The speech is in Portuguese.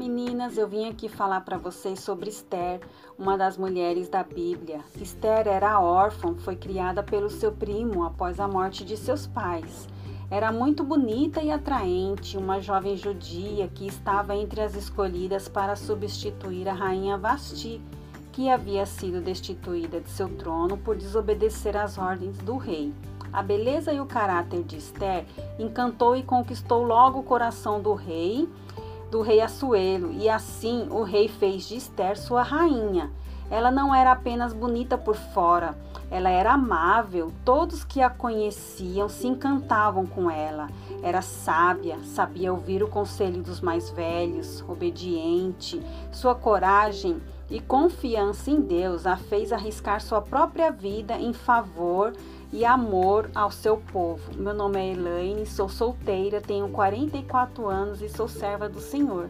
meninas, eu vim aqui falar para vocês sobre Esther, uma das mulheres da Bíblia. Esther era órfã, foi criada pelo seu primo após a morte de seus pais. Era muito bonita e atraente, uma jovem judia que estava entre as escolhidas para substituir a rainha Vasti, que havia sido destituída de seu trono por desobedecer às ordens do rei. A beleza e o caráter de Esther encantou e conquistou logo o coração do rei, do rei Assuero, e assim o rei fez de Esther sua rainha. Ela não era apenas bonita por fora, ela era amável, todos que a conheciam se encantavam com ela. Era sábia, sabia ouvir o conselho dos mais velhos, obediente. Sua coragem e confiança em Deus a fez arriscar sua própria vida em favor e amor ao seu povo. Meu nome é Elaine, sou solteira, tenho 44 anos e sou serva do Senhor.